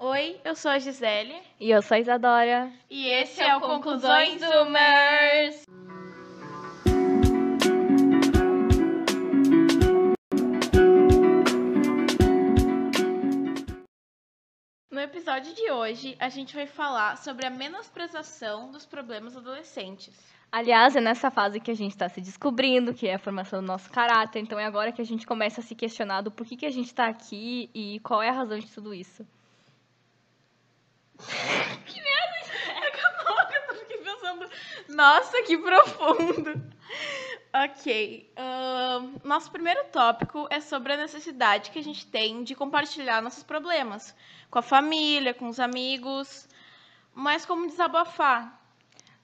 Oi, eu sou a Gisele. E eu sou a Isadora. E esse é o Conclusões Zoomers. No episódio de hoje, a gente vai falar sobre a menosprezação dos problemas adolescentes. Aliás, é nessa fase que a gente está se descobrindo, que é a formação do nosso caráter. Então é agora que a gente começa a se questionar do porquê que a gente está aqui e qual é a razão de tudo isso. Que merda! Acabou que eu fiquei pensando, nossa, que profundo! Ok. Uh, nosso primeiro tópico é sobre a necessidade que a gente tem de compartilhar nossos problemas com a família, com os amigos, mas como desabafar.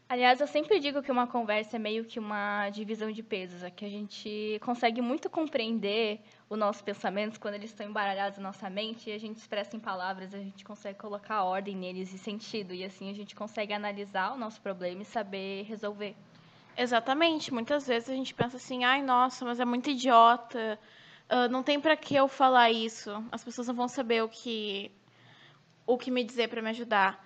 Aliás, eu sempre digo que uma conversa é meio que uma divisão de pesos, é que a gente consegue muito compreender os nossos pensamentos quando eles estão embaralhados na nossa mente e a gente expressa em palavras, a gente consegue colocar ordem neles e sentido, e assim a gente consegue analisar o nosso problema e saber resolver. Exatamente. Muitas vezes a gente pensa assim, ai, nossa, mas é muito idiota, uh, não tem para que eu falar isso, as pessoas não vão saber o que, o que me dizer para me ajudar.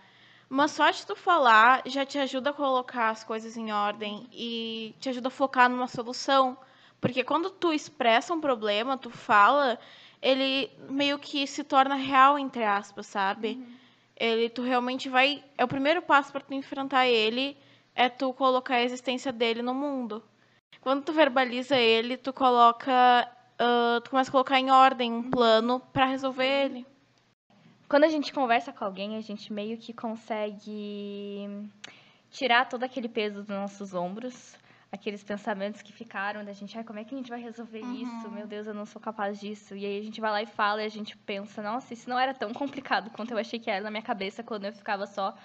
Mas só de tu falar já te ajuda a colocar as coisas em ordem e te ajuda a focar numa solução. Porque quando tu expressa um problema, tu fala, ele meio que se torna real, entre aspas, sabe? Uhum. Ele, tu realmente vai. É o primeiro passo para tu enfrentar ele, é tu colocar a existência dele no mundo. Quando tu verbaliza ele, tu coloca. Uh, tu começa a colocar em ordem um plano para resolver ele. Quando a gente conversa com alguém, a gente meio que consegue tirar todo aquele peso dos nossos ombros, aqueles pensamentos que ficaram da gente, ai, como é que a gente vai resolver uhum. isso? Meu Deus, eu não sou capaz disso. E aí a gente vai lá e fala e a gente pensa, nossa, isso não era tão complicado quanto eu achei que era na minha cabeça quando eu ficava só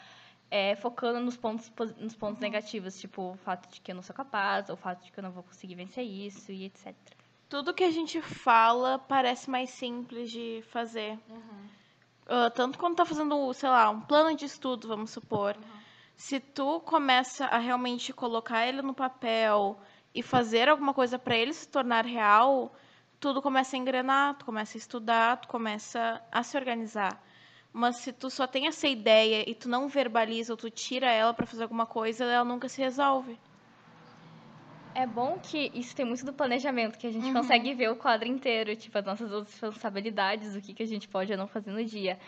é, focando nos pontos, nos pontos uhum. negativos, tipo o fato de que eu não sou capaz, ou o fato de que eu não vou conseguir vencer isso e etc. Tudo que a gente fala parece mais simples de fazer. Uhum. Uh, tanto quando tá fazendo, sei lá, um plano de estudo, vamos supor. Uhum. Se tu começa a realmente colocar ele no papel e fazer alguma coisa para ele se tornar real, tudo começa a engrenar, tu começa a estudar, tu começa a se organizar. Mas se tu só tem essa ideia e tu não verbaliza ou tu tira ela para fazer alguma coisa, ela nunca se resolve. É bom que isso tem muito do planejamento, que a gente uhum. consegue ver o quadro inteiro, tipo, as nossas responsabilidades, o que, que a gente pode ou não fazer no dia.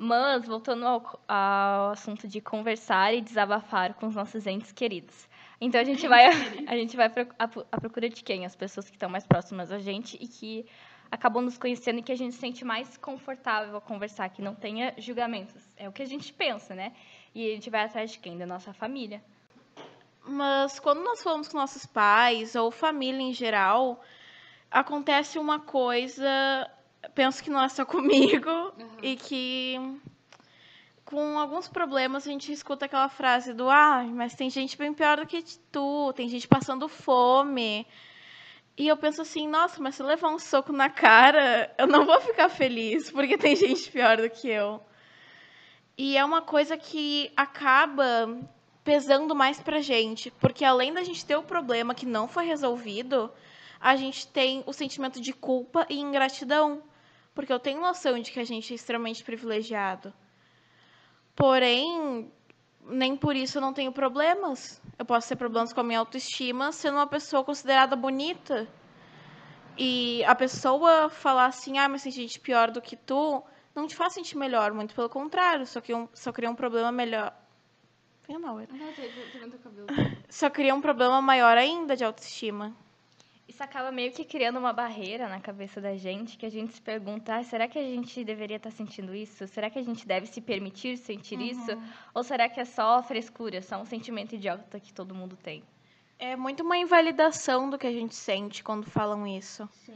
Mas, voltando ao, ao assunto de conversar e desabafar com os nossos entes queridos. Então, a gente vai, a gente vai à procura de quem? As pessoas que estão mais próximas a gente e que acabam nos conhecendo e que a gente se sente mais confortável a conversar, que não tenha julgamentos. É o que a gente pensa, né? E a gente vai atrás de quem? Da nossa família. Mas quando nós falamos com nossos pais ou família em geral, acontece uma coisa, penso que não é só comigo, uhum. e que com alguns problemas a gente escuta aquela frase do ah, mas tem gente bem pior do que tu, tem gente passando fome. E eu penso assim, nossa, mas se eu levar um soco na cara, eu não vou ficar feliz, porque tem gente pior do que eu. E é uma coisa que acaba pesando mais pra gente, porque além da gente ter o problema que não foi resolvido, a gente tem o sentimento de culpa e ingratidão, porque eu tenho noção de que a gente é extremamente privilegiado. Porém, nem por isso eu não tenho problemas. Eu posso ter problemas com a minha autoestima sendo uma pessoa considerada bonita. E a pessoa falar assim, ah, mas tem gente pior do que tu, não te faz sentir melhor, muito pelo contrário, só, que um, só cria um problema melhor, tenho não, Só cria um problema maior ainda de autoestima. Isso acaba meio que criando uma barreira na cabeça da gente, que a gente se pergunta, ah, será que a gente deveria estar tá sentindo isso? Será que a gente deve se permitir sentir uhum. isso? Ou será que é só frescura, só um sentimento idiota que todo mundo tem? É muito uma invalidação do que a gente sente quando falam isso. Sim.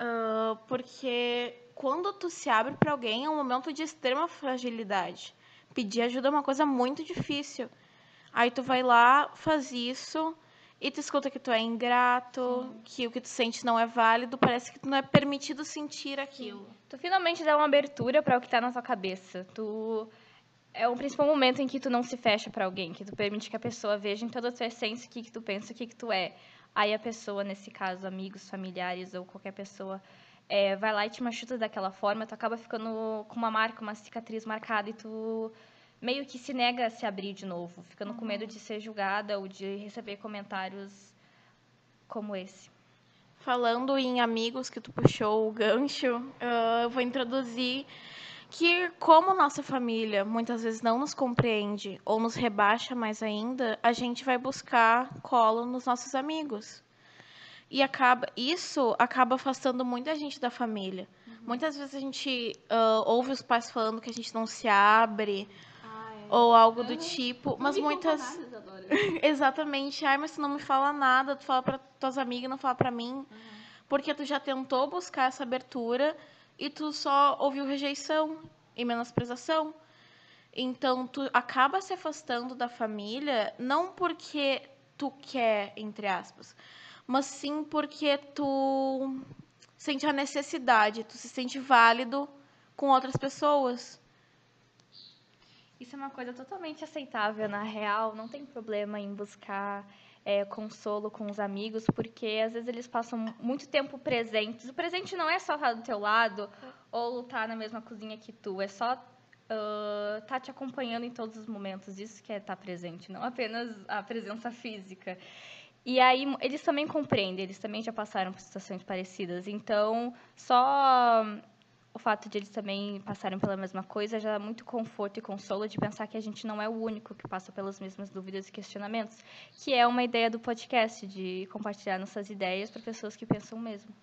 Uh, porque quando tu se abre para alguém é um momento de extrema fragilidade pedir ajuda é uma coisa muito difícil. Aí tu vai lá, faz isso, e tu escuta que tu é ingrato, Sim. que o que tu sente não é válido, parece que tu não é permitido sentir aquilo. Tu finalmente dá uma abertura para o que está na tua cabeça. Tu é o principal momento em que tu não se fecha para alguém, que tu permite que a pessoa veja em toda a tua essência o que, que tu pensa, o que, que tu é. Aí a pessoa, nesse caso, amigos, familiares ou qualquer pessoa, é, vai lá e te machuca daquela forma, tu acaba ficando com uma marca, uma cicatriz marcada e tu meio que se nega a se abrir de novo, ficando uhum. com medo de ser julgada ou de receber comentários como esse. Falando em amigos que tu puxou o gancho, uh, eu vou introduzir que como nossa família muitas vezes não nos compreende ou nos rebaixa mais ainda, a gente vai buscar colo nos nossos amigos. E acaba isso acaba afastando muita gente da família. Uhum. Muitas vezes a gente uh, ouve os pais falando que a gente não se abre ah. Ou algo do tipo, mas muitas Exatamente. Ai, mas tu não me fala nada, tu fala para tuas amigas, não fala para mim. Uhum. Porque tu já tentou buscar essa abertura e tu só ouviu rejeição e menosprezação. Então, tu acaba se afastando da família não porque tu quer, entre aspas, mas sim porque tu sente a necessidade, tu se sente válido com outras pessoas. Isso é uma coisa totalmente aceitável, na real, não tem problema em buscar é, consolo com os amigos, porque às vezes eles passam muito tempo presentes. O presente não é só estar do teu lado ou estar na mesma cozinha que tu, é só uh, estar te acompanhando em todos os momentos. Isso que é estar presente, não apenas a presença física. E aí eles também compreendem, eles também já passaram por situações parecidas. Então, só o fato de eles também passarem pela mesma coisa já dá muito conforto e consolo de pensar que a gente não é o único que passa pelas mesmas dúvidas e questionamentos, que é uma ideia do podcast, de compartilhar nossas ideias para pessoas que pensam o mesmo.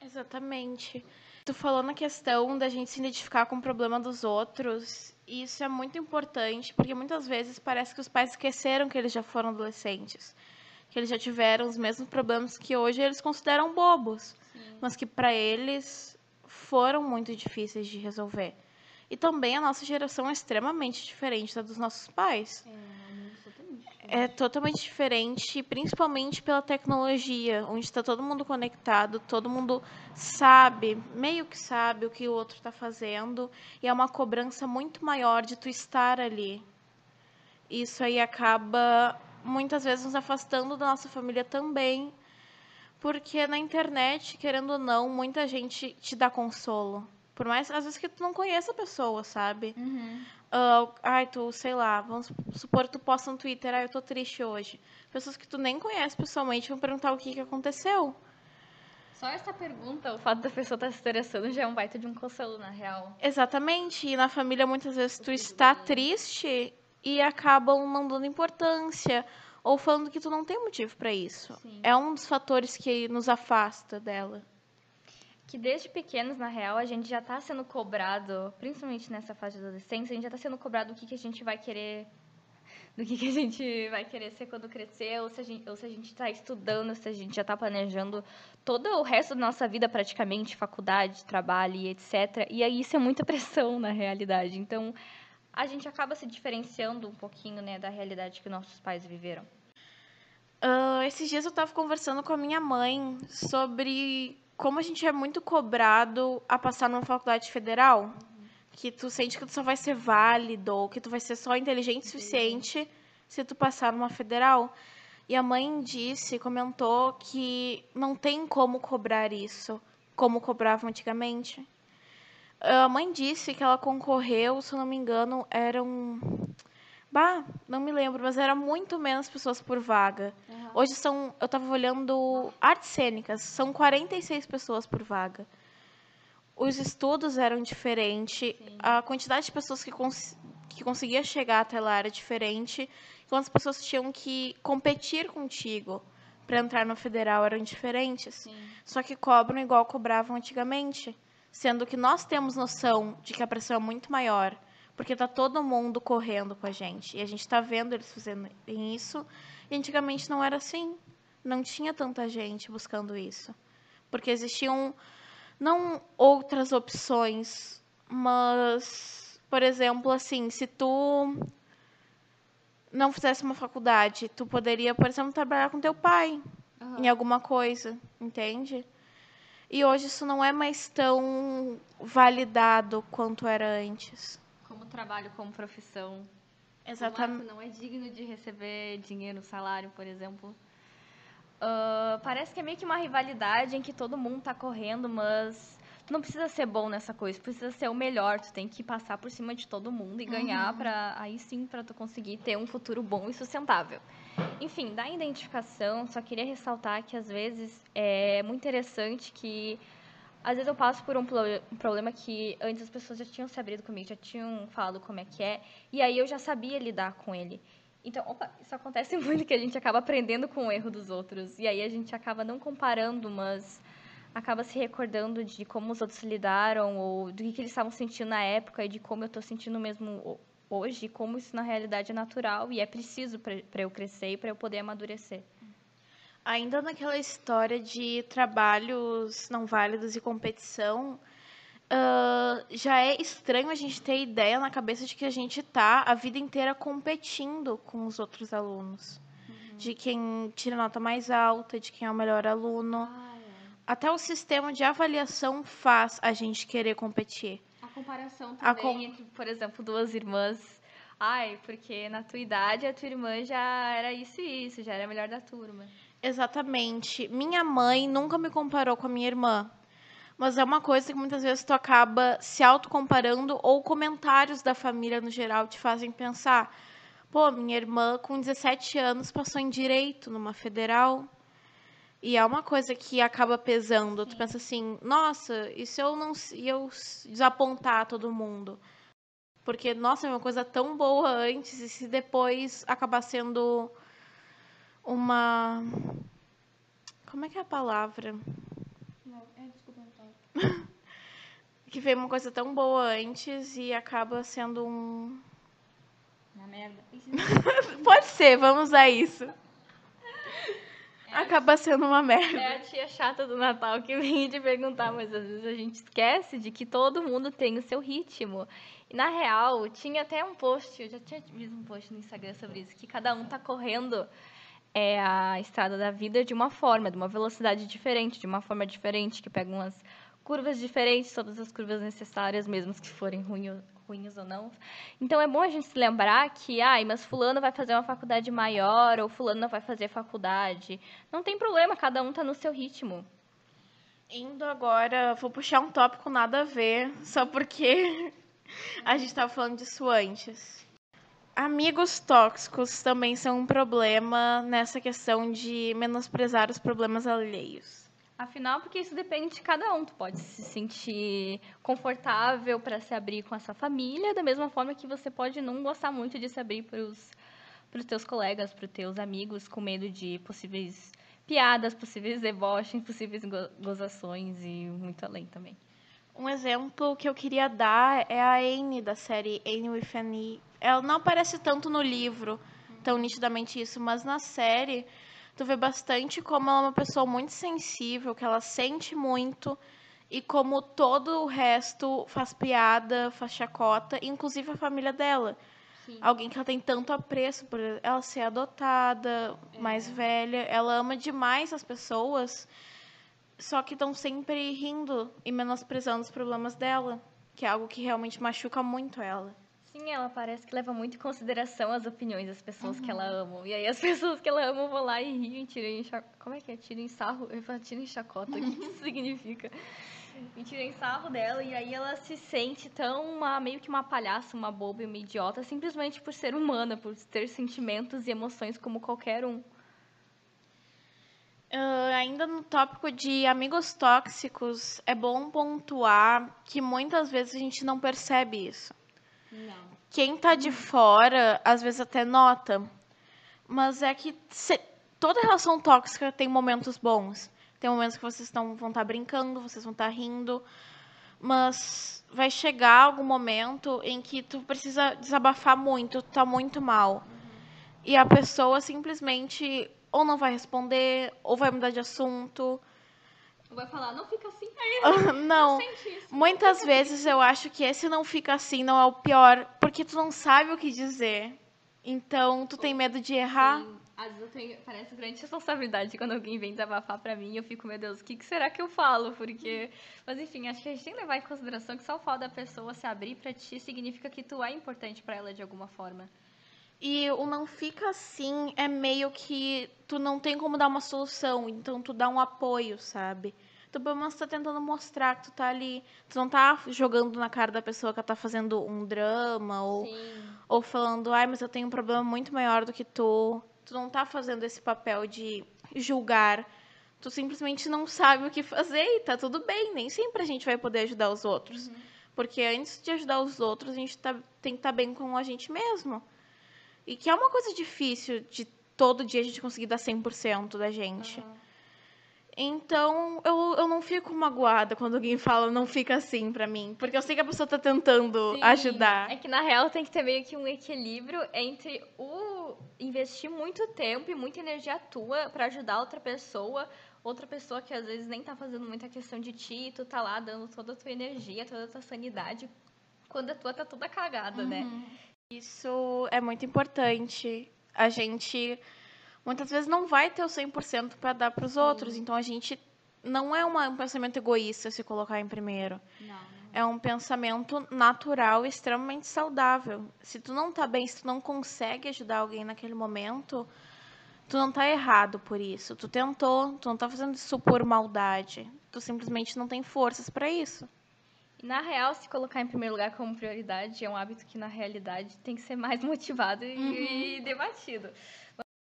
Exatamente. Tu falou na questão da gente se identificar com o problema dos outros, e isso é muito importante, porque muitas vezes parece que os pais esqueceram que eles já foram adolescentes, que eles já tiveram os mesmos problemas que hoje eles consideram bobos, Sim. mas que para eles foram muito difíceis de resolver. E também a nossa geração é extremamente diferente da dos nossos pais. É, é totalmente diferente, principalmente pela tecnologia, onde está todo mundo conectado, todo mundo sabe, meio que sabe o que o outro está fazendo, e é uma cobrança muito maior de tu estar ali. Isso aí acaba muitas vezes nos afastando da nossa família também, porque na internet, querendo ou não, muita gente te dá consolo. Por mais, às vezes, que tu não conheça a pessoa, sabe? Uhum. Uh, ai, tu, sei lá, vamos supor que tu posta no Twitter, ai, eu tô triste hoje. Pessoas que tu nem conhece pessoalmente vão perguntar o que, que aconteceu. Só essa pergunta, o fato da pessoa estar tá se interessando já é um baita de um consolo, na real. Exatamente. E na família, muitas vezes, tu está triste e acabam não dando importância ou falando que tu não tem motivo para isso. Sim. É um dos fatores que nos afasta dela. Que desde pequenos, na real, a gente já está sendo cobrado, principalmente nessa fase de adolescência, a gente já está sendo cobrado do que, que a gente vai querer do que, que a gente vai querer ser quando crescer, ou se a gente, ou se a gente está estudando, se a gente já está planejando todo o resto da nossa vida praticamente, faculdade, trabalho e etc. E aí isso é muita pressão na realidade. Então, a gente acaba se diferenciando um pouquinho né, da realidade que nossos pais viveram. Uh, esses dias eu estava conversando com a minha mãe sobre como a gente é muito cobrado a passar numa faculdade federal. Uhum. Que tu sente que tu só vai ser válido, ou que tu vai ser só inteligente o suficiente se tu passar numa federal. E a mãe disse, comentou que não tem como cobrar isso, como cobravam antigamente. A mãe disse que ela concorreu, se eu não me engano, eram. Bah, não me lembro, mas era muito menos pessoas por vaga. Uhum. Hoje são. Eu estava olhando artes cênicas, são 46 pessoas por vaga. Os estudos eram diferentes, Sim. a quantidade de pessoas que, cons que conseguia chegar até lá era diferente, quantas pessoas tinham que competir contigo para entrar no federal eram diferentes. Sim. Só que cobram igual cobravam antigamente sendo que nós temos noção de que a pressão é muito maior, porque está todo mundo correndo com a gente, e a gente está vendo eles fazendo isso, e antigamente não era assim, não tinha tanta gente buscando isso, porque existiam não outras opções, mas, por exemplo, assim, se tu não fizesse uma faculdade, tu poderia, por exemplo, trabalhar com teu pai uhum. em alguma coisa, entende? E hoje isso não é mais tão validado quanto era antes. Como trabalho, como profissão. Exatamente. não é digno de receber dinheiro, salário, por exemplo. Uh, parece que é meio que uma rivalidade em que todo mundo está correndo, mas não precisa ser bom nessa coisa, precisa ser o melhor, tu tem que passar por cima de todo mundo e ganhar Uhum. para aí sim para tu conseguir ter um futuro bom e sustentável. Enfim, da identificação, só queria ressaltar que às vezes é muito interessante que às vezes eu passo por um, pro- problema que antes as pessoas já tinham se abrido comigo, já tinham falado como é que é, e aí eu já sabia lidar com ele. Então, opa, isso acontece muito que a gente acaba aprendendo com o erro dos outros. E aí a gente acaba não comparando, mas acaba se recordando de como os outros lidaram, ou do que, que eles estavam sentindo na época, e de como eu estou sentindo mesmo hoje, como isso na realidade é natural e é preciso para eu crescer e para eu poder amadurecer. Ainda naquela história de trabalhos não válidos e competição, ah, já é estranho a gente ter ideia na cabeça de que a gente tá a vida inteira competindo com os outros alunos. De quem tira nota mais alta, de quem é o melhor aluno. Até o sistema de avaliação faz a gente querer competir. Comparação também com- entre, por exemplo, duas irmãs. Ai, porque na tua idade a tua irmã já era isso e isso, já era a melhor da turma. Exatamente. Minha mãe nunca me comparou com a minha irmã. Mas é uma coisa que muitas vezes tu acaba se autocomparando ou comentários da família no geral te fazem pensar: pô, minha irmã com 17 anos passou em direito numa federal. E é uma coisa que acaba pesando. Tu pensa assim: nossa, e se eu não e eu desapontar todo mundo? Porque, nossa, é uma coisa tão boa antes e se depois acabar sendo uma. Como é que é a palavra? é, desculpa, Que veio uma coisa tão boa antes e acaba sendo um. Na merda. Pode ser, vamos usar isso. Acaba sendo uma merda. É a tia chata do Natal que vem te perguntar, mas às vezes a gente esquece de que todo mundo tem o seu ritmo. E na real, tinha até um post, eu já tinha visto um post no Instagram sobre isso, que cada um tá correndo é, a estrada da vida de uma forma, de uma velocidade diferente, de uma forma diferente, que pega umas curvas diferentes, todas as curvas necessárias, mesmo que forem ruins, ruins ou não. Então é bom a gente se lembrar que, ai, mas fulano vai fazer uma faculdade maior, ou fulano vai fazer faculdade. Não tem problema, cada um tá no seu ritmo. Indo agora, vou puxar um tópico nada a ver, só porque a gente estava falando disso antes. Amigos tóxicos também são um problema nessa questão de menosprezar os problemas alheios. Afinal, porque isso depende de cada um. Tu pode se sentir confortável para se abrir com essa família, da mesma forma que você pode não gostar muito de se abrir para os teus colegas, para os teus amigos, com medo de possíveis piadas, possíveis deboches, possíveis go gozações e muito além também. Um exemplo que eu queria dar é a Anne da série Anne with Annie. Ela não aparece tanto no livro, tão nitidamente isso, mas na série tu vê bastante como ela é uma pessoa muito sensível, que ela sente muito e como todo o resto faz piada, faz chacota, inclusive a família dela. Sim. Alguém que ela tem tanto apreço por ela ser adotada, mais velha, ela ama demais as pessoas, só que estão sempre rindo e menosprezando os problemas dela, que é algo que realmente machuca muito ela. Sim, ela parece que leva muito em consideração as opiniões das pessoas que ela ama. E aí as pessoas que ela ama vão lá e riem, e tiram em chacota. Como é que é? Tiram em sarro? Eu falo, tiram em chacota. O que isso significa? E tiram em sarro dela, e aí ela se sente tão uma, meio que uma palhaça, uma boba e uma idiota, simplesmente por ser humana, por ter sentimentos e emoções como qualquer um. Ah, ainda no tópico de amigos tóxicos, é bom pontuar que muitas vezes a gente não percebe isso. Não. Quem tá de fora, às vezes até nota. Mas é que se- toda relação tóxica tem momentos bons. Tem momentos que vocês tão, vão estar brincando, vocês vão estar rindo. Mas vai chegar algum momento em que tu precisa desabafar muito, tu tá muito mal. E a pessoa simplesmente ou não vai responder, ou vai mudar de assunto. Vai falar, não fica assim. não. Sente isso. Muitas vezes eu acho que esse não fica assim não é o pior, porque tu não sabe o que dizer. Então tu tem medo de errar. Sim. Às vezes eu tenho, parece grande responsabilidade quando alguém vem desabafar pra mim, eu fico, meu Deus, o que, que será que eu falo? Porque, mas enfim, acho que a gente tem que levar em consideração que só o fato da pessoa se abrir pra ti significa que tu é importante pra ela de alguma forma. E o não fica assim é meio que tu não tem como dar uma solução, então tu dá um apoio, sabe? Tu pelo menos tá tentando mostrar que tu tá ali. Tu não tá jogando na cara da pessoa que tá fazendo um drama ou, ou falando, ai, mas eu tenho um problema muito maior do que tu. Tu não tá fazendo esse papel de julgar. Tu simplesmente não sabe o que fazer e tá tudo bem. Nem sempre a gente vai poder ajudar os outros. Uhum. Porque antes de ajudar os outros, a gente tá, tem que estar tá bem com a gente mesmo. E que é uma coisa difícil de todo dia a gente conseguir dar 100% da gente. Uhum. Então, eu, eu não fico magoada quando alguém fala não fica assim pra mim. Porque eu sei que a pessoa tá tentando Sim, ajudar. É que na real tem que ter meio que um equilíbrio entre o investir muito tempo e muita energia tua para ajudar outra pessoa, outra pessoa que às vezes nem tá fazendo muita questão de ti, tu tá lá dando toda a tua energia, toda a tua sanidade, quando a tua tá toda cagada, né? uhum. né? Isso é muito importante. A gente muitas vezes não vai ter o 100% para dar para os outros. Então a gente não é uma, um pensamento egoísta se colocar em primeiro. Não, não. É um pensamento natural, extremamente saudável. Se tu não tá bem, se tu não consegue ajudar alguém naquele momento, tu não tá errado por isso. Tu tentou, tu não tá fazendo isso por maldade. Tu simplesmente não tem forças para isso. Na real, se colocar em primeiro lugar como prioridade é um hábito que na realidade tem que ser mais motivado e, uhum. e debatido.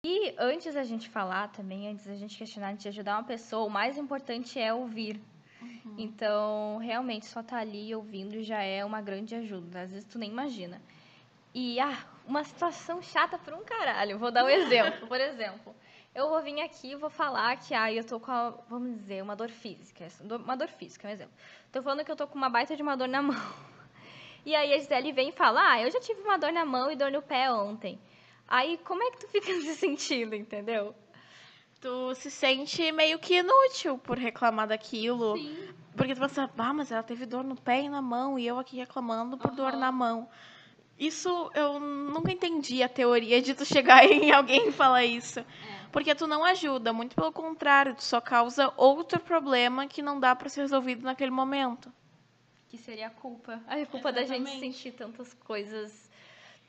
E antes da gente falar também, antes da gente questionar, de ajudar uma pessoa, o mais importante é ouvir. Uhum. Então, realmente, só estar tá ali ouvindo já é uma grande ajuda. Às vezes tu nem imagina. E, ah, uma situação chata por um caralho. Vou dar um exemplo. Por exemplo, eu vou vir aqui e vou falar que, ah, eu tô com, a, vamos dizer, uma dor física. Uma dor física, é um exemplo. Tô falando que eu tô com uma baita de uma dor na mão. E aí a Gisele vem e fala, ah, eu já tive uma dor na mão e dor no pé ontem. Aí, como é que tu fica se sentindo, entendeu? Tu se sente meio que inútil por reclamar daquilo. Sim. Porque tu pensa, ah, mas ela teve dor no pé e na mão, e eu aqui reclamando por uhum. dor na mão. Isso eu nunca entendi a teoria de tu chegar em alguém e falar isso. É. Porque tu não ajuda, muito pelo contrário, tu só causa outro problema que não dá para ser resolvido naquele momento. Que seria a culpa. A culpa Exatamente. da gente sentir tantas coisas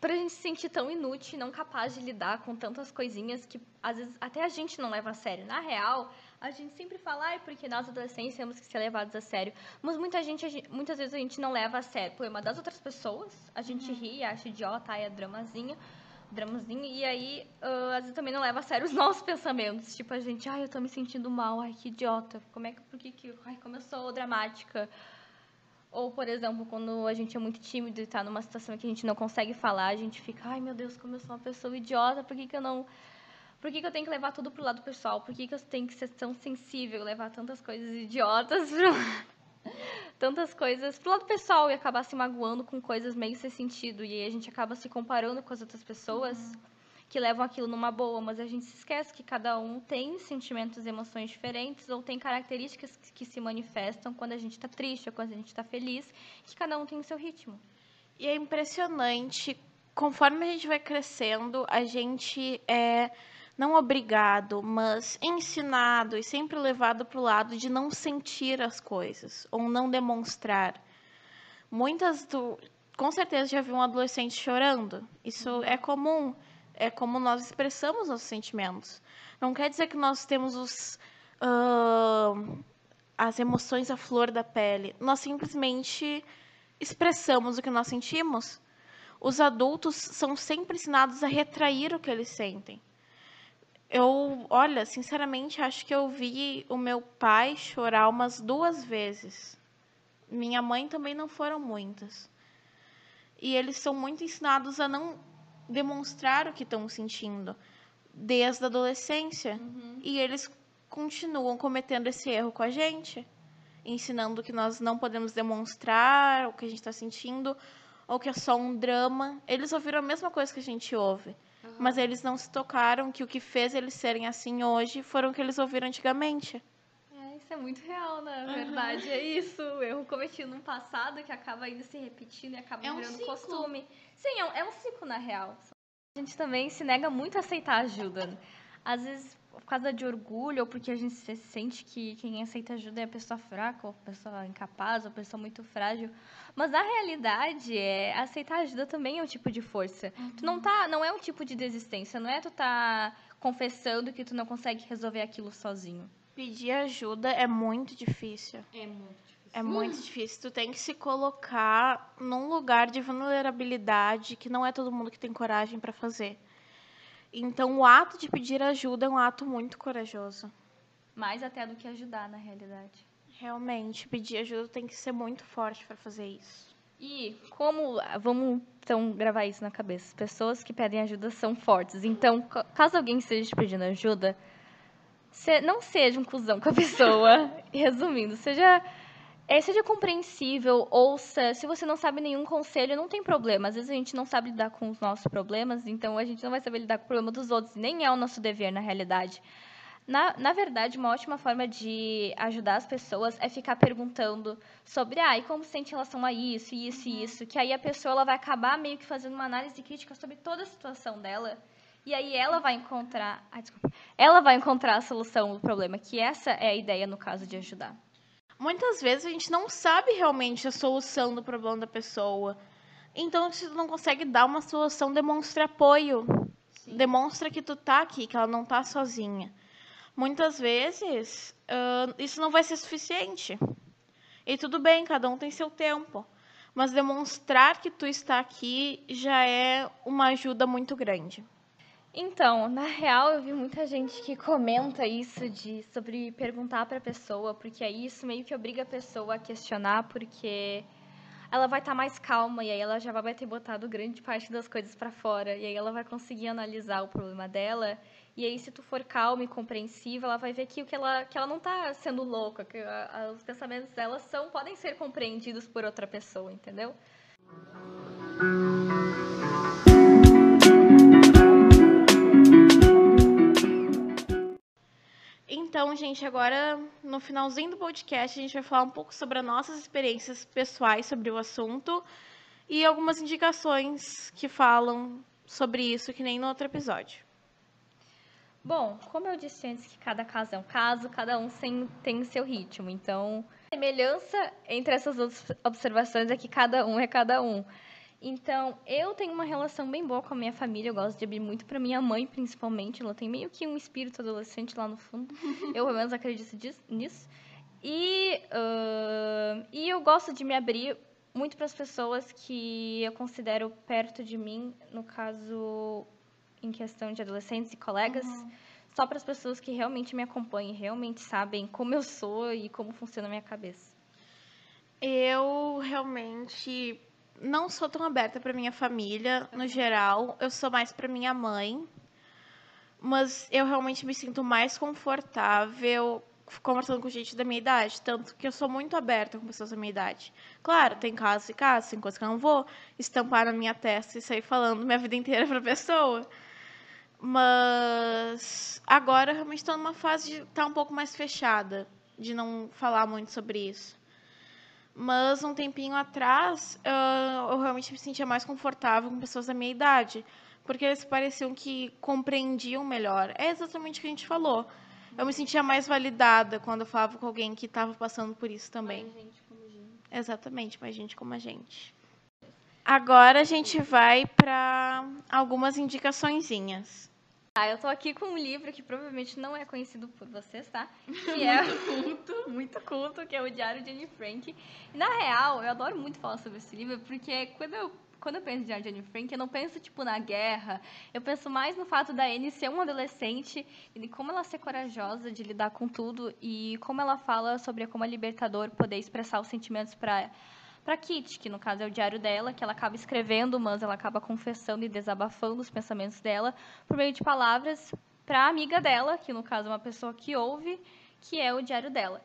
pra gente se sentir tão inútil, não capaz de lidar com tantas coisinhas que às vezes até a gente não leva a sério. Na real, a gente sempre fala, ai, porque nós adolescentes temos que ser levados a sério. Mas muita gente, muitas vezes a gente não leva a sério o problema das outras pessoas. A gente uhum. ri, acha idiota, ai, é dramazinho, dramazinho. E aí, uh, às vezes também não leva a sério os nossos pensamentos. Tipo, a gente, ai, eu tô me sentindo mal, ai, que idiota. Como é que, por que que, ai, como eu sou dramática. Ou, por exemplo, quando a gente é muito tímido e está numa situação que a gente não consegue falar, a gente fica, ai meu Deus, como eu sou uma pessoa idiota, por que, que eu não. Por que, que eu tenho que levar tudo pro lado pessoal? Por que, que eu tenho que ser tão sensível, levar tantas coisas idiotas pro... tantas coisas pro lado pessoal e acabar se magoando com coisas meio sem sentido. E aí a gente acaba se comparando com as outras pessoas. Uhum que levam aquilo numa boa, mas a gente se esquece que cada um tem sentimentos e emoções diferentes ou tem características que se manifestam quando a gente está triste ou quando a gente está feliz, que cada um tem o seu ritmo. E é impressionante, conforme a gente vai crescendo, a gente é não obrigado, mas ensinado e sempre levado para o lado de não sentir as coisas ou não demonstrar. Muitas do, com certeza já viu um adolescente chorando. Isso uhum. é comum é como nós expressamos nossos sentimentos. Não quer dizer que nós temos os, uh, as emoções à flor da pele. Nós simplesmente expressamos o que nós sentimos. Os adultos são sempre ensinados a retrair o que eles sentem. Eu, olha, sinceramente, acho que eu vi o meu pai chorar umas duas vezes. Minha mãe também não foram muitas. E eles são muito ensinados a não demonstrar o que estão sentindo desde a adolescência. Uhum. E eles continuam cometendo esse erro com a gente, ensinando que nós não podemos demonstrar o que a gente está sentindo ou que é só um drama. Eles ouviram a mesma coisa que a gente ouve. Uhum. Mas eles não se tocaram que o que fez eles serem assim hoje foram o que eles ouviram antigamente. É, muito real, na né? verdade. É isso. Erro cometido no passado que acaba indo se repetindo e acaba é um virando ciclo. costume. Sim, é um, é um ciclo, na real. A gente também se nega muito a aceitar ajuda. Às vezes, por causa de orgulho, ou porque a gente se sente que quem aceita ajuda é a pessoa fraca, ou a pessoa incapaz, ou a pessoa muito frágil. Mas na realidade, é, aceitar ajuda também é um tipo de força. Uhum. Tu não tá, não é um tipo de desistência, não é tu tá confessando que tu não consegue resolver aquilo sozinho. Pedir ajuda é muito difícil. É muito difícil. É muito difícil. Tu tem que se colocar num lugar de vulnerabilidade que não é todo mundo que tem coragem para fazer. Então, o ato de pedir ajuda é um ato muito corajoso. Mais até do que ajudar, na realidade. Realmente, pedir ajuda tem que ser muito forte para fazer isso. E como. Vamos então gravar isso na cabeça. Pessoas que pedem ajuda são fortes. Então, ca- caso alguém esteja te pedindo ajuda, se- não seja um cuzão com a pessoa. Resumindo, seja. é, seja compreensível, ouça. Se você não sabe nenhum conselho, não tem problema. Às vezes a gente não sabe lidar com os nossos problemas, então a gente não vai saber lidar com o problema dos outros. Nem é o nosso dever, na realidade. Na, na verdade, uma ótima forma de ajudar as pessoas é ficar perguntando sobre, ah, e como se sente em relação a isso, isso e isso, que aí a pessoa ela vai acabar meio que fazendo uma análise crítica sobre toda a situação dela, e aí ela vai encontrar, ah, desculpa, ela vai encontrar a solução do problema, que essa é a ideia no caso de ajudar. Muitas vezes a gente não sabe realmente a solução do problema da pessoa. Então, se tu não consegue dar uma solução, demonstra apoio. Demonstra que tu tá aqui, que ela não tá sozinha. Muitas vezes, ah, isso não vai ser suficiente. E tudo bem, cada um tem seu tempo. Mas demonstrar que tu está aqui já é uma ajuda muito grande. Então, na real, eu vi muita gente que comenta isso de sobre perguntar para a pessoa, porque aí isso meio que obriga a pessoa a questionar, porque ela vai estar mais calma e aí ela já vai ter botado grande parte das coisas para fora e aí ela vai conseguir analisar o problema dela. E aí se tu for calma e compreensiva, ela vai ver que o que ela que ela não tá sendo louca, que a- a- os pensamentos dela são podem ser compreendidos por outra pessoa, entendeu? Então, gente, agora no finalzinho do podcast, a gente vai falar um pouco sobre as nossas experiências pessoais sobre o assunto e algumas indicações que falam sobre isso, que nem no outro episódio. Bom, como eu disse antes que cada caso é um caso, cada um tem seu ritmo. Então, a semelhança entre essas observações é que cada um é cada um. Então, eu tenho uma relação bem boa com a minha família. Eu gosto de abrir muito para minha mãe, principalmente. Ela tem meio que um espírito adolescente lá no fundo. Eu, pelo menos, acredito nisso. E, ahn, e eu gosto de me abrir muito para as pessoas que eu considero perto de mim, no caso, em questão de adolescentes e colegas, só para as pessoas que realmente me acompanham, e realmente sabem como eu sou e como funciona a minha cabeça. Eu realmente não sou tão aberta para minha família, no geral. Eu sou mais para minha mãe. Mas eu realmente me sinto mais confortável conversando com gente da minha idade. Tanto que eu sou muito aberta com pessoas da minha idade. Claro, tem casos e casos, tem coisas que eu não vou estampar na minha testa e sair falando minha vida inteira pra pessoa. Mas agora eu realmente estou numa fase de estar um pouco mais fechada, de não falar muito sobre isso. Mas um tempinho atrás, ah, eu realmente me sentia mais confortável com pessoas da minha idade, porque eles pareciam que compreendiam melhor. É exatamente o que a gente falou. Eu me sentia mais validada quando eu falava com alguém que estava passando por isso também. Exatamente, mais gente como a gente. Agora a gente vai para algumas indicaçõezinhas. Ah, eu tô aqui com um livro que provavelmente não é conhecido por vocês, tá? Que é culto, muito culto, que é o Diário de Anne Frank. E, na real, eu adoro muito falar sobre esse livro, porque quando eu quando eu penso em Diário de Anne Frank, eu não penso, tipo, na guerra. Eu penso mais no fato da Anne ser uma adolescente e como ela ser corajosa de lidar com tudo e como ela fala sobre como a libertador poder expressar os sentimentos para para Kitty, que no caso é o diário dela, que ela acaba escrevendo, mas ela acaba confessando e desabafando os pensamentos dela por meio de palavras para a amiga dela, que no caso é uma pessoa que ouve, que é o diário dela.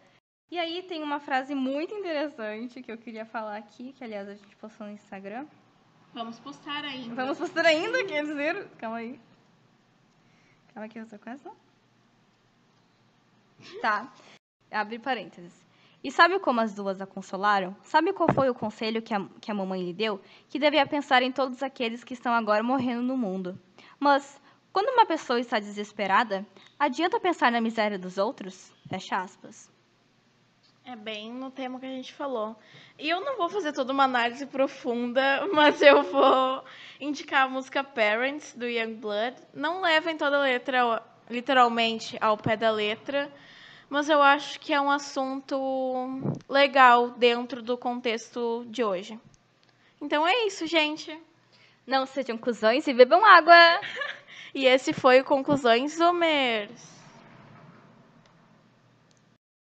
E aí tem uma frase muito interessante que eu queria falar aqui, que aliás a gente postou no Instagram. Vamos postar ainda. Vamos postar ainda, quer dizer? Calma aí. Calma que eu tô com essa. Tá. Abre parênteses. E sabe como as duas a consolaram? Sabe qual foi o conselho que a, que a mamãe lhe deu? Que devia pensar em todos aqueles que estão agora morrendo no mundo. Mas, quando uma pessoa está desesperada, adianta pensar na miséria dos outros? Fecha aspas. É bem no tema que a gente falou. E eu não vou fazer toda uma análise profunda, mas eu vou indicar a música Parents, do Youngblood. Não levem toda a letra literalmente ao pé da letra, mas eu acho que é um assunto legal dentro do contexto de hoje. Então é isso, gente. Não sejam cuzões e bebam água. E esse foi o Conclusões Zomers.